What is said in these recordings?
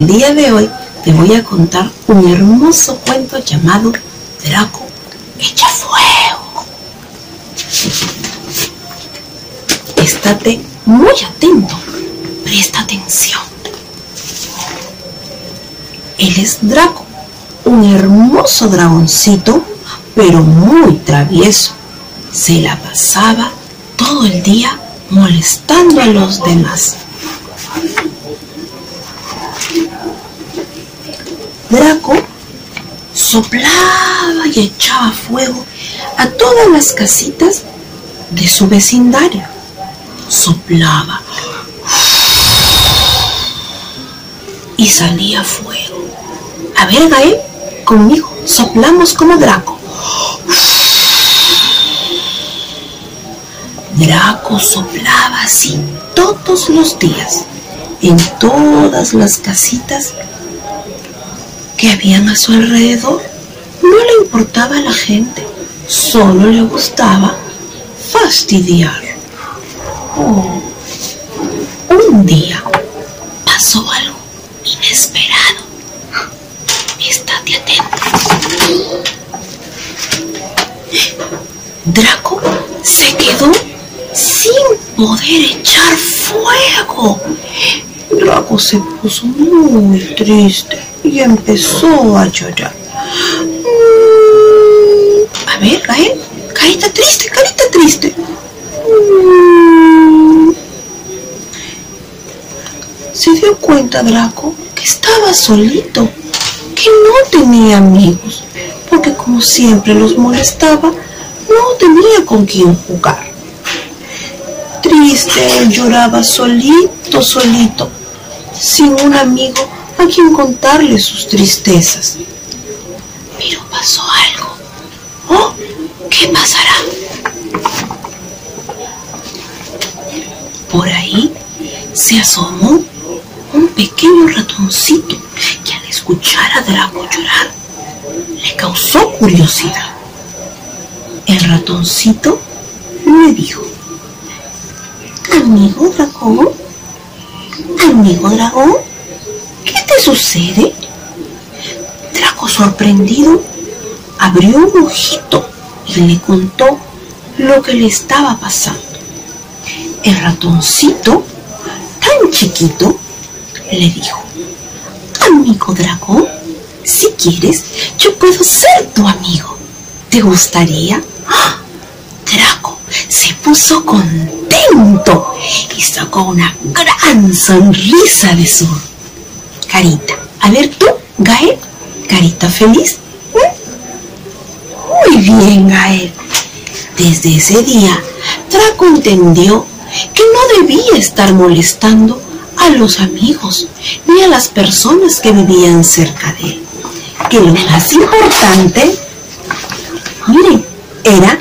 El día de hoy te voy a contar un hermoso cuento llamado Draco echa fuego. Estate muy atento, presta atención. Él es Draco, un hermoso dragoncito, pero muy travieso. Se la pasaba todo el día molestando a los demás. Draco soplaba y echaba fuego a todas las casitas de su vecindario. Soplaba y salía fuego. A ver, Gael, conmigo soplamos como Draco. Draco soplaba así todos los días en todas las casitas que habían a su alrededor. No le importaba a la gente, solo le gustaba fastidiar. Oh, un día pasó algo inesperado. Estate atento. Draco se quedó sin poder echar fuego. Draco se puso muy triste y empezó a llorar. Mm, a ver, Gael, carita triste, carita triste. Mm. Se dio cuenta Draco que estaba solito, que no tenía amigos, porque como siempre los molestaba, no tenía con quién jugar. Triste, lloraba solito, solito sin un amigo a quien contarle sus tristezas. Pero pasó algo. ¿Oh? ¿Qué pasará? Por ahí se asomó un pequeño ratoncito que al escuchar a Draco llorar le causó curiosidad. El ratoncito le dijo, amigo Draco, Amigo dragón, ¿qué te sucede? Draco sorprendido abrió un ojito y le contó lo que le estaba pasando. El ratoncito, tan chiquito, le dijo, amigo dragón, si quieres, yo puedo ser tu amigo. ¿Te gustaría? ¡Ah! Draco se puso contento y sacó una gran sonrisa de su carita. A ver tú, Gael, carita feliz. ¿Mm? Muy bien, Gael. Desde ese día, Draco entendió que no debía estar molestando a los amigos ni a las personas que vivían cerca de él. Que lo más importante, miren, era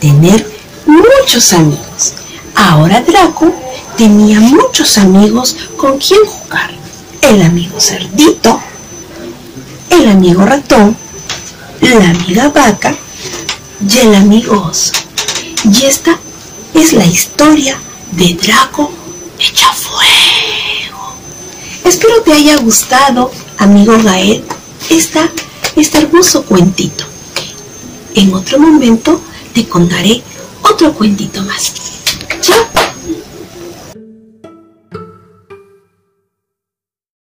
tener muchos amigos. Ahora Draco tenía muchos amigos con quien jugar. El amigo cerdito, el amigo ratón, la amiga vaca y el amigo oso. Y esta es la historia de Draco echa fuego. Espero te haya gustado, amigo Gael, esta, este hermoso cuentito. En otro momento te contaré otro cuentito más. Chao.